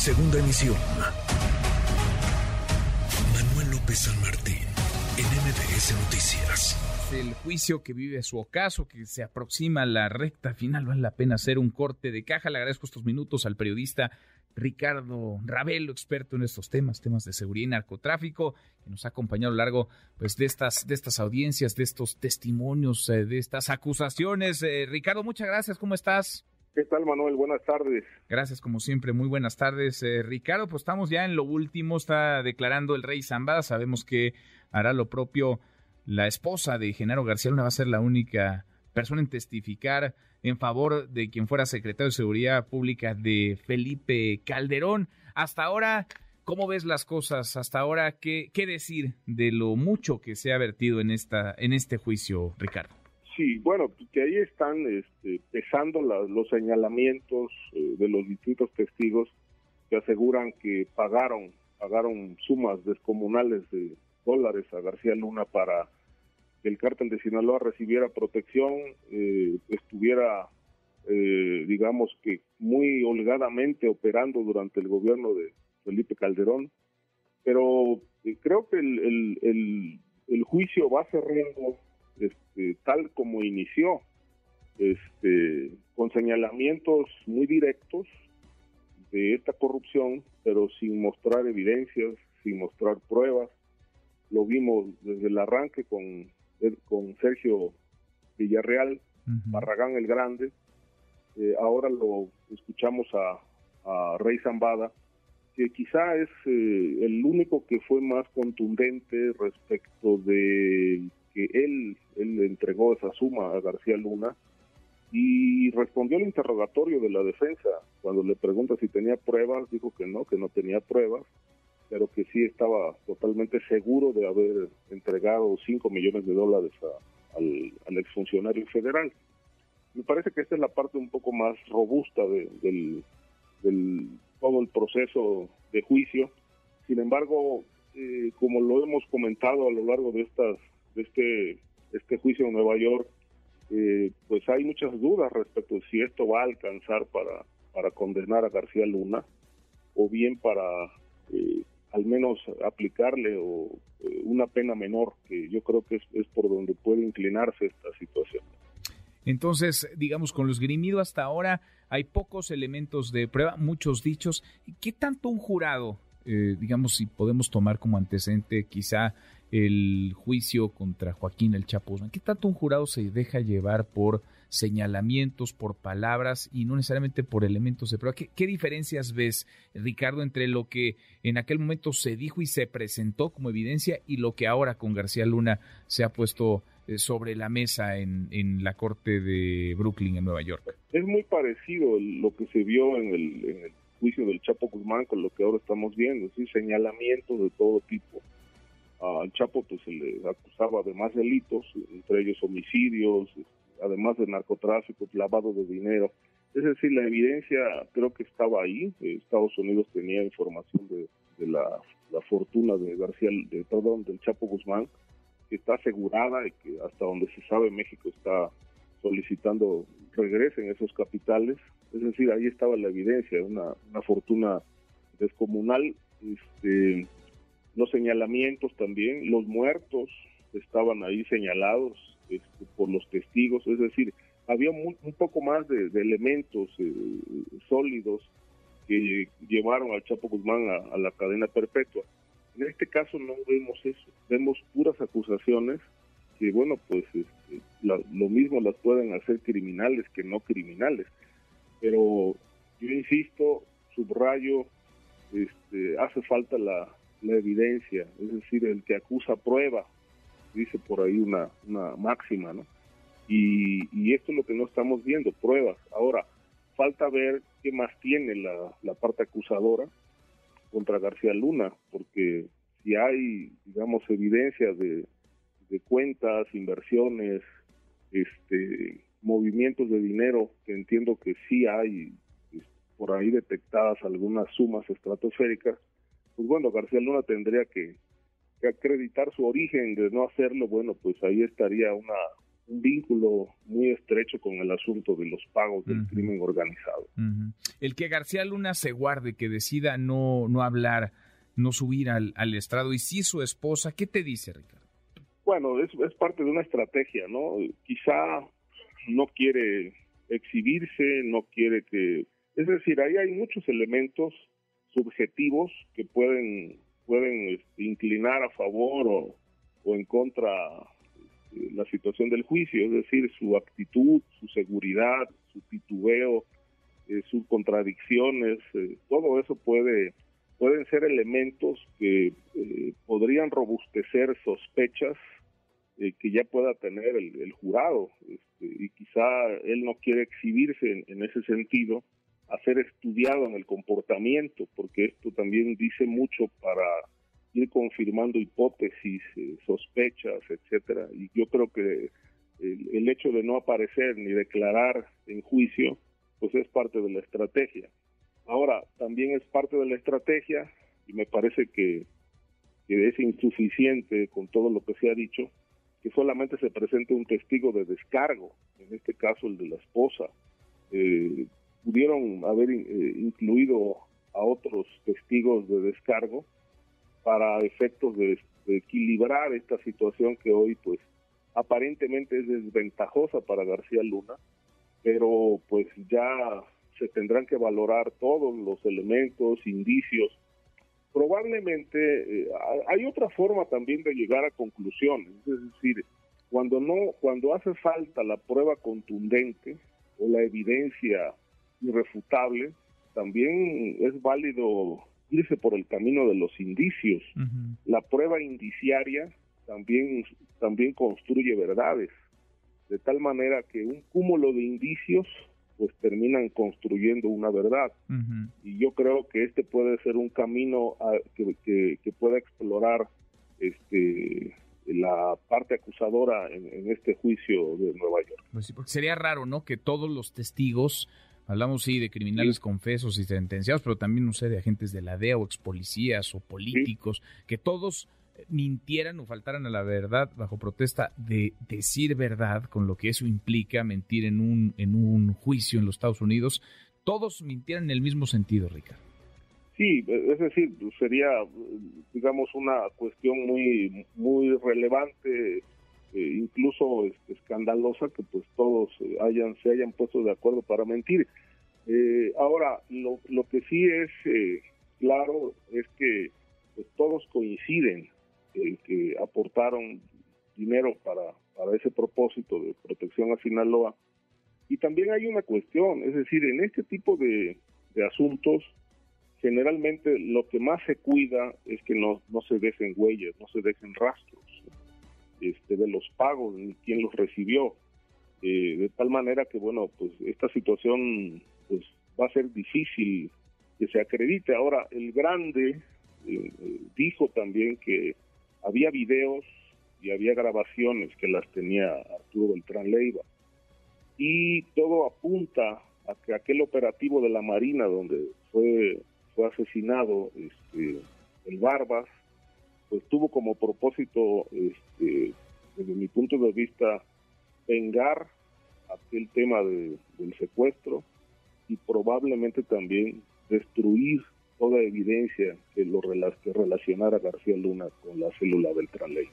Segunda emisión. Manuel López San Martín, en MBS Noticias. El juicio que vive su ocaso, que se aproxima a la recta final, vale la pena hacer un corte de caja. Le agradezco estos minutos al periodista Ricardo Ravelo, experto en estos temas, temas de seguridad y narcotráfico, que nos ha acompañado a lo largo pues, de, estas, de estas audiencias, de estos testimonios, eh, de estas acusaciones. Eh, Ricardo, muchas gracias, ¿cómo estás? ¿Qué tal, Manuel? Buenas tardes. Gracias, como siempre. Muy buenas tardes. Eh, Ricardo, pues estamos ya en lo último. Está declarando el rey Zambada. Sabemos que hará lo propio la esposa de Genaro García Luna. Va a ser la única persona en testificar en favor de quien fuera secretario de Seguridad Pública de Felipe Calderón. Hasta ahora, ¿cómo ves las cosas? Hasta ahora, ¿qué, qué decir de lo mucho que se ha vertido en, esta, en este juicio, Ricardo? Sí, bueno, pues que ahí están este, pesando los señalamientos eh, de los distintos testigos que aseguran que pagaron, pagaron sumas descomunales de dólares a García Luna para que el cártel de Sinaloa recibiera protección, eh, estuviera, eh, digamos que muy holgadamente operando durante el gobierno de Felipe Calderón. Pero creo que el, el, el juicio va cerrando este, tal como inició, este, con señalamientos muy directos de esta corrupción, pero sin mostrar evidencias, sin mostrar pruebas. Lo vimos desde el arranque con, con Sergio Villarreal, Barragán el Grande, eh, ahora lo escuchamos a, Rey Zambada, que quizá es eh, el único que fue más contundente respecto de él, entregó esa suma a García Luna y respondió al interrogatorio de la defensa. Cuando le pregunta si tenía pruebas, dijo que no, que no tenía pruebas, pero que sí estaba totalmente seguro de haber entregado 5 millones de dólares al, al exfuncionario federal. Me parece que esta es la parte un poco más robusta de, del, del todo el proceso de juicio. Sin embargo, eh, como lo hemos comentado a lo largo de estas este, este juicio en Nueva York, eh, pues hay muchas dudas respecto de si esto va a alcanzar para, para condenar a García Luna o bien para eh, al menos aplicarle o, eh, una pena menor, que yo creo que es, por donde puede inclinarse esta situación. Entonces, digamos, con los grimido hasta ahora hay pocos elementos de prueba, muchos dichos. ¿Qué tanto un jurado, digamos, si podemos tomar como antecedente quizá el juicio contra Joaquín El Chapo ¿Qué tanto un jurado se deja llevar por señalamientos, por palabras y no necesariamente por elementos de prueba? ¿Qué, diferencias ves, Ricardo, entre lo que en aquel momento se dijo y se presentó como evidencia y lo que ahora con García Luna se ha puesto eh, sobre la mesa en, en la corte de Brooklyn, en Nueva York? Es muy parecido lo que se vio en el, juicio del Chapo Guzmán con lo que ahora estamos viendo, ¿sí? señalamientos de todo tipo al Chapo pues se le acusaba de más delitos, entre ellos homicidios, además de narcotráfico, lavado de dinero. Es decir, la evidencia creo que estaba ahí. Estados Unidos tenía información de, la, fortuna de García, de perdón, del Chapo Guzmán, que está asegurada y que hasta donde se sabe México está solicitando regresen esos capitales. Es decir, ahí estaba la evidencia, una, una fortuna descomunal. Este, los señalamientos también, los muertos estaban ahí señalados este, por los testigos, es decir, había un poco más de, elementos eh, sólidos que llevaron al Chapo Guzmán a, la cadena perpetua. En este caso no vemos eso, vemos puras acusaciones que, bueno, pues este, lo mismo las pueden hacer criminales que no criminales. Pero yo insisto, subrayo, este, hace falta la, la evidencia, es decir, el que acusa prueba, dice por ahí una, una máxima, ¿no? Y, esto es lo que no estamos viendo, pruebas. Ahora, falta ver qué más tiene la, la parte acusadora contra García Luna, porque si hay, digamos, evidencia de, de cuentas, inversiones, este, movimientos de dinero, que entiendo que sí hay por ahí detectadas algunas sumas estratosféricas, pues bueno, García Luna tendría que, acreditar su origen de no hacerlo, bueno, pues ahí estaría una, un vínculo muy estrecho con el asunto de los pagos del crimen organizado. El que García Luna se guarde, que decida no, no hablar, no subir al, al estrado, y si su esposa, ¿qué te dice, Ricardo? Bueno, es, es parte de una estrategia, ¿no? Quizá no quiere exhibirse, no quiere que... Es decir, ahí hay muchos elementos subjetivos que pueden, pueden este, inclinar a favor o, o en contra este, la situación del juicio, es decir, su actitud, su seguridad, su titubeo, eh, sus contradicciones, eh, todo eso puede pueden ser elementos que eh, podrían robustecer sospechas que ya pueda tener el, jurado este, y quizá él no quiere exhibirse en, ese sentido a ser estudiado en el comportamiento porque esto también dice mucho para ir confirmando hipótesis, eh, sospechas, etcétera. Y yo creo que el, hecho de no aparecer ni declarar en juicio, pues es parte de la estrategia. Ahora, también es parte de la estrategia, y me parece que, es insuficiente con todo lo que se ha dicho, que solamente se presente un testigo de descargo, en este caso el de la esposa. Eh, pudieron haber eh, incluido a otros testigos de descargo, para efectos de, equilibrar esta situación que hoy pues aparentemente es desventajosa para García Luna, pero pues ya se tendrán que valorar todos los elementos, indicios. Probablemente eh, hay otra forma también de llegar a conclusiones, es decir, cuando no, cuando hace falta la prueba contundente o la evidencia irrefutable, también es válido irse por el camino de los indicios. La prueba indiciaria también, también construye verdades, de tal manera que un cúmulo de indicios pues terminan construyendo una verdad. Y yo creo que este puede ser un camino que, que, pueda explorar este la parte acusadora en, este juicio de Nueva York. Pues porque sería raro, ¿no? Que todos los testigos Hablamos, sí, de criminales confesos y sentenciados, pero también, no sé, de agentes de la DEA o ex policías o políticos, que todos eh, mintieran o faltaran a la verdad bajo protesta de decir verdad, con lo que eso implica mentir en un, en un juicio en los Estados Unidos, todos mintieran en el mismo sentido, Ricardo. Sí, es decir, sería, digamos, una cuestión muy, muy relevante eh, incluso este, escandalosa que pues todos eh, hayan se hayan puesto de acuerdo para mentir. Eh, ahora, lo, lo que sí es claro es que pues, todos coinciden en que aportaron dinero para, para ese propósito de protección a Sinaloa. Y también hay una cuestión, es decir, en este tipo de, de asuntos, generalmente lo que más se cuida es que no, no se dejen huellas, no se dejen rastros este, de los pagos ni quién los recibió. Eh, de tal manera que, bueno, pues esta situación pues va a ser difícil que se acredite. Ahora, el grande eh, dijo también que había videos y había grabaciones que las tenía Arturo Beltrán Leiva. Y todo apunta a que aquel operativo de la Marina donde fue, fue asesinado este, el Barbas, pues tuvo como propósito, este, desde mi punto de vista, vengar aquel tema del secuestro y probablemente también destruir toda evidencia que lo que relacionara García Luna con la célula del Tranley.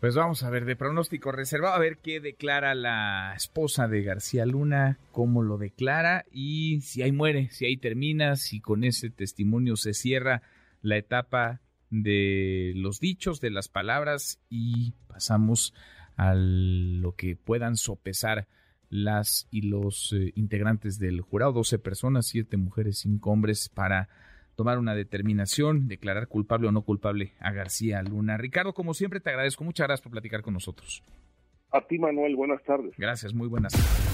Pues vamos a ver, de pronóstico reservado, a ver qué declara la esposa de García Luna, cómo lo declara y si ahí muere, si ahí termina, si con ese testimonio se cierra la etapa de los dichos, de las palabras y pasamos a lo que puedan sopesar las y los eh, integrantes del jurado, 12 personas, 7 mujeres, 5 hombres, para tomar una determinación, declarar culpable o no culpable a García Luna. Ricardo, como siempre, te agradezco. Muchas gracias por platicar con nosotros. A ti, Manuel, buenas tardes. Gracias, muy buenas tardes.